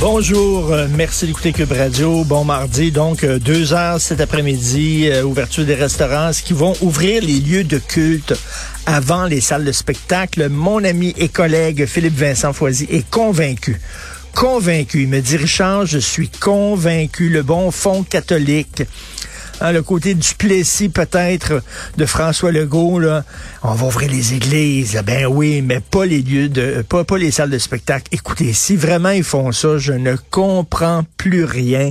Bonjour, euh, merci d'écouter Cube Radio. Bon mardi, donc euh, deux heures cet après-midi, euh, ouverture des restaurants, ce qui vont ouvrir les lieux de culte avant les salles de spectacle. Mon ami et collègue Philippe Vincent Foisy est convaincu. Convaincu. Il me dit, Richard, je suis convaincu. Le bon fond catholique. Hein, le côté du Plessis peut-être de François Legault, là, on va ouvrir les églises, ben oui, mais pas les lieux de, pas, pas les salles de spectacle. Écoutez, si vraiment ils font ça, je ne comprends plus rien.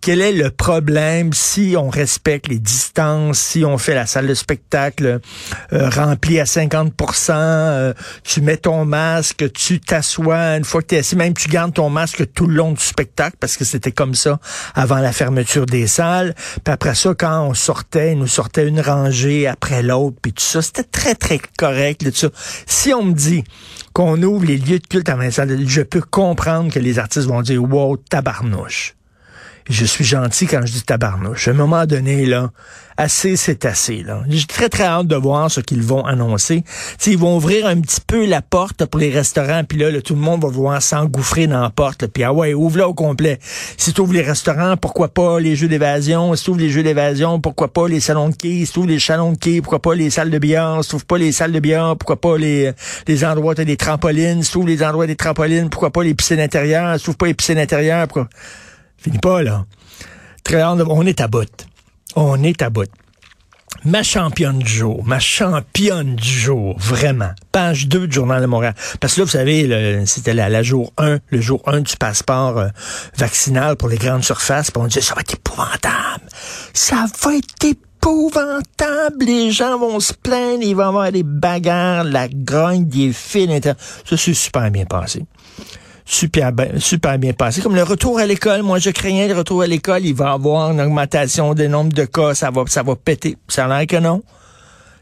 Quel est le problème si on respecte les distances, si on fait la salle de spectacle euh, remplie à 50% euh, tu mets ton masque, tu t'assois, une fois que tu es assis, même tu gardes ton masque tout le long du spectacle parce que c'était comme ça avant la fermeture des salles. Puis après ça, quand on sortait, nous sortait une rangée après l'autre, puis tout ça, c'était très, très correct, là, tout. Si on me dit qu'on ouvre les lieux de culte à Vincent, je peux comprendre que les artistes vont dire « Wow, tabarnouche ». Je suis gentil quand je dis tabarnouche. À un moment donné, là, assez, c'est assez. Là. J'ai très, très hâte de voir ce qu'ils vont annoncer. T'sais, ils vont ouvrir un petit peu la porte pour les restaurants, puis là, tout le monde va vouloir s'engouffrer dans la porte. Puis ah ouais, ouvre-la au complet. Si tu ouvres les restaurants, pourquoi pas les jeux d'évasion? Si tu ouvres les jeux d'évasion, pourquoi pas les salons de quai? Si tu ouvres les salons de quai, pourquoi pas les salles de billard? Si tu ouvres pas les salles de billard, pourquoi pas les, endroits des trampolines? Si tu ouvres les endroits des trampolines, pourquoi pas les piscines intérieures? Si tu ouvres pas les piscines intérieures, pourquoi... Finis pas, là. Très hâte On est à bout. On est à bout. Ma championne du jour, ma championne du jour, vraiment. Page 2 du Journal de Montréal. Parce que là, vous savez, c'était la, jour 1, le jour 1 du passeport euh, vaccinal pour les grandes surfaces. Puis on disait, ça va être épouvantable. Ça va être épouvantable. Les gens vont se plaindre, il va y avoir des bagarres, la grogne, des fils. Ça, c'est super bien passé super bien, super bien passé. Comme le retour à l'école, moi je craignais le retour à l'école, il va y avoir une augmentation des nombres de cas, ça va, ça va péter. Ça a l'air que non.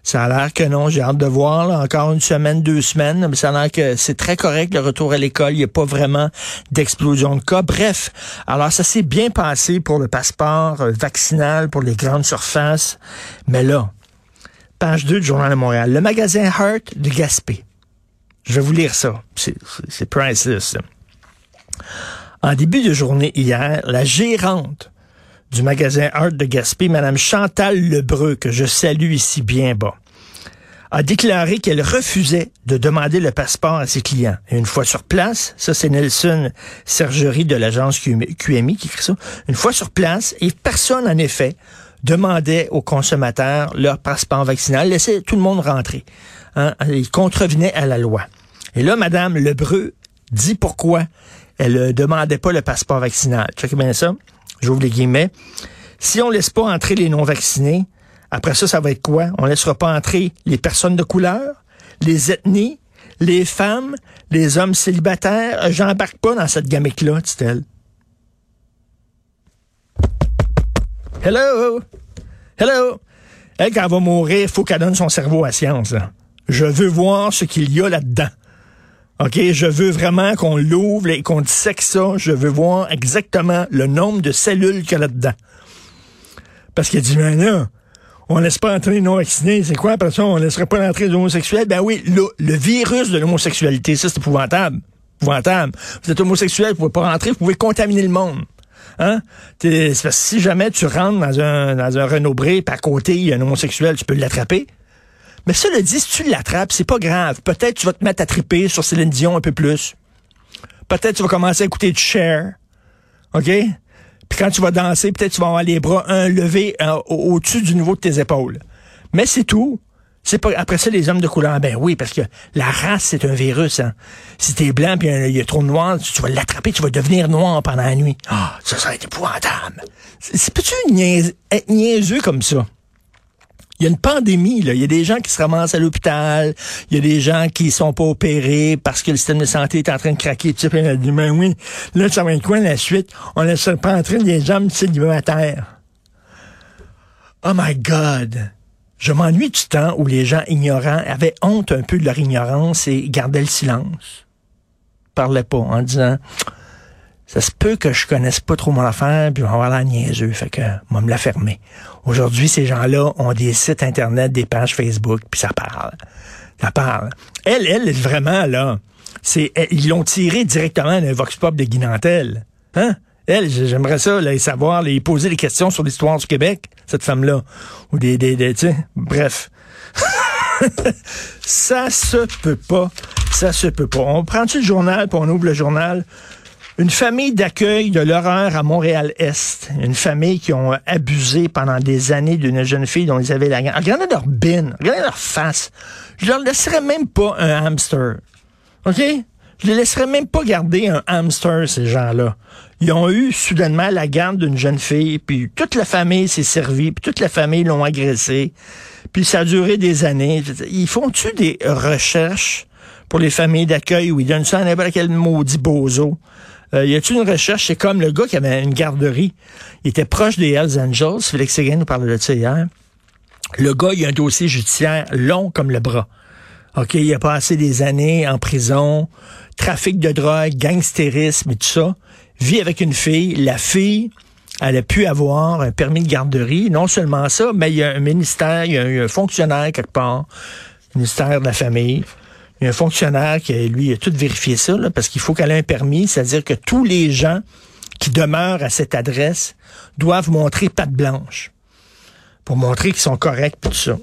Ça a l'air que non. J'ai hâte de voir. encore une semaine, deux semaines. Mais ça a l'air que c'est très correct le retour à l'école. Il n'y a pas vraiment d'explosion de cas. Bref, alors ça s'est bien passé pour le passeport euh, vaccinal pour les grandes surfaces. Mais là, page 2 du Journal de Montréal. Le magasin Heart de Gaspé. Je vais vous lire ça. C'est priceless. En début de journée hier, la gérante du magasin Art de Gaspé, Mme Chantal Lebreu, que je salue ici bien bas, a déclaré qu'elle refusait de demander le passeport à ses clients. Et une fois sur place, ça c'est Nelson Sergerie de l'agence QMI qui écrit ça, une fois sur place, et personne en effet demandait aux consommateurs leur passeport vaccinal, laissait tout le monde rentrer. Hein, il contrevenait à la loi. Et là, Mme Lebreu dit pourquoi elle ne demandait pas le passeport vaccinal. Checkez bien ça. J'ouvre les guillemets. Si on laisse pas entrer les non-vaccinés, après ça, ça va être quoi? On laissera pas entrer les personnes de couleur, les ethnies, les femmes, les hommes célibataires? J'embarque pas dans cette gamique-là, dit-elle. Hello! Hello! Elle, quand elle va mourir, faut qu'elle donne son cerveau à science. Je veux voir ce qu'il y a là-dedans. OK, je veux vraiment qu'on l'ouvre et qu'on dissèque ça. Je veux voir exactement le nombre de cellules qu'il y a là-dedans. Parce qu'il dit, mais là, on laisse pas entrer les non-vaccinés. C'est quoi, après ça, on laisserait pas entrer les homosexuels? Ben oui, le, le virus de l'homosexualité, ça, c'est épouvantable. Épouvantable. Vous êtes homosexuel, vous pouvez pas rentrer, vous pouvez contaminer le monde. Hein? Que si jamais tu rentres dans un, dans un Renault Bré, à côté, il y a un homosexuel, tu peux l'attraper. Mais le dit, si tu l'attrapes, c'est pas grave. Peut-être tu vas te mettre à triper sur Céline Dion un peu plus. Peut-être tu vas commencer à écouter du Cher. OK? Puis quand tu vas danser, peut-être tu vas avoir les bras un levés euh, au- au-dessus du niveau de tes épaules. Mais c'est tout. C'est pas après ça les hommes de couleur. Ben oui, parce que la race c'est un virus. Hein. Si t'es blanc puis il y a trop de noir, tu, vas l'attraper, tu vas devenir noir pendant la nuit. Ah, ça, ça va être épouvantable. C'est peux-tu être niaiseux comme ça? Il y a une pandémie, là. Il y a des gens qui se ramassent à l'hôpital. Il y a des gens qui sont pas opérés parce que le système de santé est en train de craquer. Tu sais, a dit, ben oui, là, ça va être quoi la suite? On laisse pas entrer des hommes célibataires. Oh my God! Je m'ennuie du temps où les gens ignorants avaient honte un peu de leur ignorance et gardaient le silence. Parlaient pas en disant, ça se peut que je connaisse pas trop mon affaire, puis on va avoir la niaiseux, fait que moi me la fermer. Aujourd'hui, ces gens-là ont des sites internet, des pages Facebook, puis ça parle. Ça parle. Elle, elle, vraiment, là, c'est, ils l'ont tiré directement d'un vox pop de Guy Nantel. Hein? Elle, j'aimerais ça, là, savoir, les poser des questions sur l'histoire du Québec, cette femme-là. Ou des, des, des tu sais, bref. ça se peut pas. Ça se peut pas. On prend-tu le journal, puis on ouvre le journal? Une famille d'accueil de l'horreur à Montréal-Est. Une famille qui ont abusé pendant des années d'une jeune fille dont ils avaient la garde. Regardez leur bin, regardez leur face. Je leur laisserais même pas un hamster. OK? Je les laisserais même pas garder un hamster, ces gens-là. Ils ont eu soudainement la garde d'une jeune fille, puis toute la famille s'est servie, puis toute la famille l'ont agressée, puis ça a duré des années. Ils font-tu des recherches pour les familles d'accueil où ils donnent ça à n'importe quel maudit bozo? Euh, y a-t-il une recherche? C'est comme le gars qui avait une garderie. Il était proche des Hells Angels. Félix Séguin nous parlait de ça hier. Le gars, il a un dossier judiciaire long comme le bras. OK, il a passé des années en prison, trafic de drogue, gangstérisme et tout ça. Vit avec une fille. La fille, elle a pu avoir un permis de garderie. Non seulement ça, mais il y a un ministère, il y a un fonctionnaire quelque part, ministère de la famille. Il y a un fonctionnaire qui, lui, a tout vérifié ça, là, parce qu'il faut qu'elle ait un permis, c'est-à-dire que tous les gens qui demeurent à cette adresse doivent montrer patte blanche pour montrer qu'ils sont corrects et tout ça.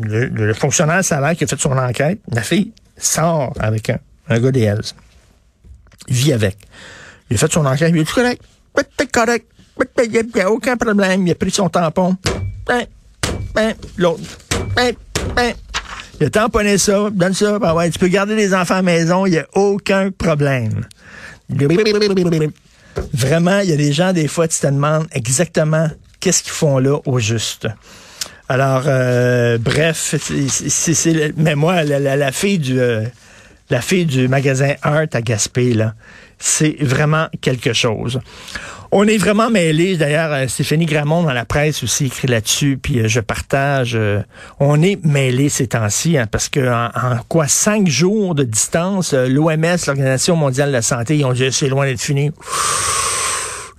Le, le- fonctionnaire salaire qui a fait son enquête, la fille sort avec un, un gars des Hells. Vit avec. Il a fait son enquête, il est correct. Correct. Il n'y a aucun problème. Il a pris son tampon. Ben, ben, l'autre. Ben. Il a ça, donne ça, ben ouais, tu peux garder les enfants à la maison, il n'y a aucun problème. Vraiment, il y a des gens, des fois, tu te demandes exactement qu'est-ce qu'ils font là au juste. Alors, euh, bref, c'est- mais moi, la, la- la fille du, euh, la fille du magasin Art à Gaspé, là, c'est vraiment quelque chose. On est vraiment mêlés. D'ailleurs, euh, Stéphanie Gramont dans la presse aussi écrit là-dessus, puis euh, je partage. euh, on est mêlés ces temps-ci, hein, parce que en, en quoi cinq jours de distance, l'OMS, l'Organisation mondiale de la santé, ils ont dit c'est loin d'être fini.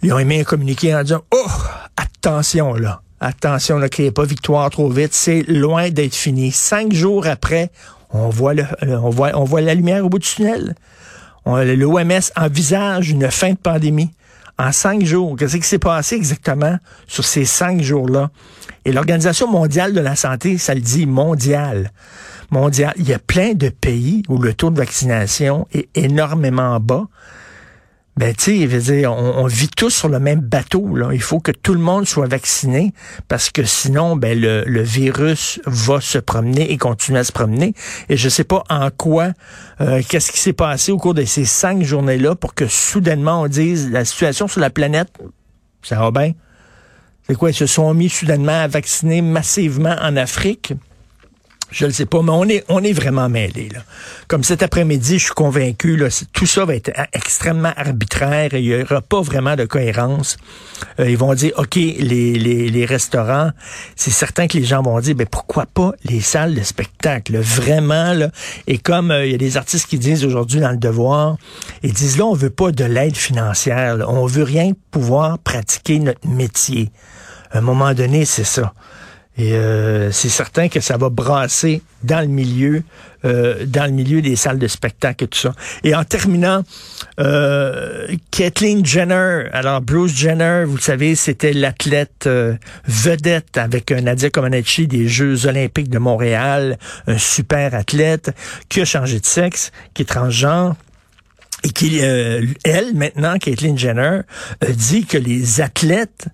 Ils ont émis un communiqué en disant Oh, attention là. Attention, ne criez pas victoire trop vite. C'est loin d'être fini. Cinq jours après, on voit, le, on voit, on voit la lumière au bout du tunnel. L'OMS envisage une fin de pandémie en cinq jours. Qu'est-ce qui s'est passé exactement sur ces cinq jours-là? Et l'Organisation mondiale de la santé, ça le dit mondial. Mondial. Il y a plein de pays où le taux de vaccination est énormément bas. Ben, tu sais, on, on vit tous sur le même bateau. Là. Il faut que tout le monde soit vacciné parce que sinon, ben, le, le virus va se promener et continuer à se promener. Et je sais pas en quoi, euh, qu'est-ce qui s'est passé au cours de ces cinq journées-là pour que soudainement on dise la situation sur la planète, ça va bien? C'est quoi? Ils se sont mis soudainement à vacciner massivement en Afrique? Je ne sais pas, mais on est, on est vraiment mêlés. Là. Comme cet après-midi, je suis convaincu, là, tout ça va être extrêmement arbitraire et il n'y aura pas vraiment de cohérence. Euh, ils vont dire, OK, les, les, les restaurants, c'est certain que les gens vont dire, ben pourquoi pas les salles de spectacle, vraiment. Là. Et comme euh, il y a des artistes qui disent aujourd'hui dans le devoir, ils disent là, on veut pas de l'aide financière, là. on veut rien pouvoir pratiquer notre métier. À un moment donné, c'est ça. Et euh, c'est certain que ça va brasser dans le milieu, euh, dans le milieu des salles de spectacle et tout ça. Et en terminant, euh, Kathleen Jenner. Alors Bruce Jenner, vous le savez, c'était l'athlète euh, vedette avec Nadia Comaneci des Jeux Olympiques de Montréal, un super athlète qui a changé de sexe, qui est transgenre et qui, elle, maintenant, Caitlyn Jenner, dit que les athlètes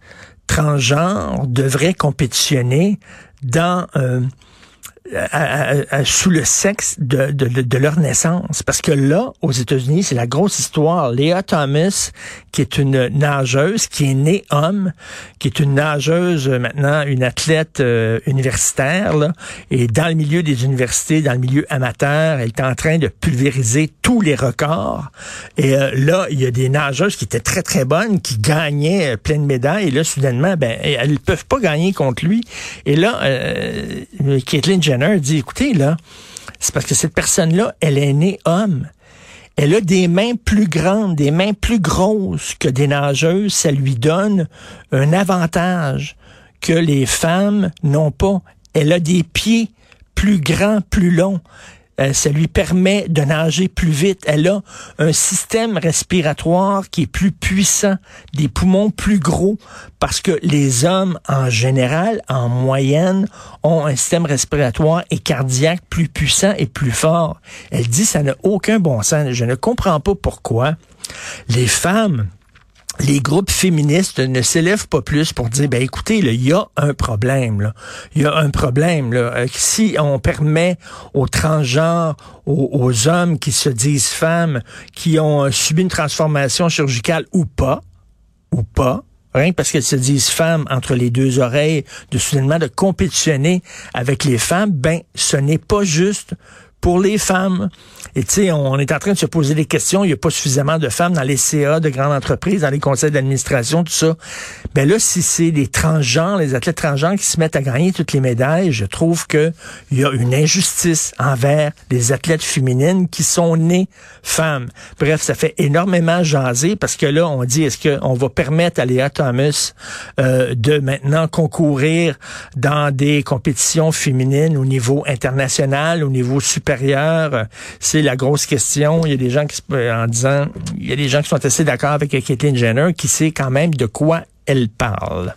transgenres devraient compétitionner dans euh, sous le sexe de, de, de, leur naissance. Parce que là, aux États-Unis, c'est la grosse histoire. Léa Thomas, qui est une nageuse, qui est née homme, qui est une nageuse euh, maintenant, une athlète euh, universitaire, là, et dans le milieu des universités, dans le milieu amateur, elle est en train de pulvériser tous les records. Et euh, là, il y a des nageuses qui étaient très, très bonnes, qui gagnaient plein de médailles, et là, soudainement, ben, elles ne peuvent pas gagner contre lui. Et là, euh, Caitlyn dit, écoutez, là, c'est parce que cette personne-là, elle est née homme. Elle a des mains plus grandes, des mains plus grosses que des nageuses. Ça lui donne un avantage que les femmes n'ont pas. Elle a des pieds plus grands, plus longs. Euh, ça lui permet de nager plus vite. Elle a un système respiratoire qui est plus puissant, des poumons plus gros, parce que les hommes, en général, en moyenne, ont un système respiratoire et cardiaque plus puissant et plus fort. Elle dit ça n'a aucun bon sens. Je ne comprends pas pourquoi les femmes les groupes féministes ne s'élèvent pas plus pour dire, ben écoutez, il y a un problème. Il y a un problème. Là. Euh, si on permet aux transgenres, aux, hommes qui se disent femmes, qui ont euh, subi une transformation chirurgicale ou pas, ou pas, rien parce qu'elles se disent femmes entre les deux oreilles, de soudainement de compétitionner avec les femmes, ben ce n'est pas juste pour les femmes. Et tu sais, on est en train de se poser des questions. Il n'y a pas suffisamment de femmes dans les CA de grandes entreprises, dans les conseils d'administration, tout ça. Ben là, si c'est les transgenres, les athlètes transgenres qui se mettent à gagner toutes les médailles, je trouve que il y a une injustice envers les athlètes féminines qui sont nées femmes. Bref, ça fait énormément jaser parce que là, on dit est-ce qu'on va permettre à Léa Thomas euh, de maintenant concourir dans des compétitions féminines au niveau international, au niveau supérieur c'est la grosse question. Il y a des gens qui, en disant, il y a des gens qui sont assez d'accord avec Caitlyn Jenner, qui sait quand même de quoi elle parle.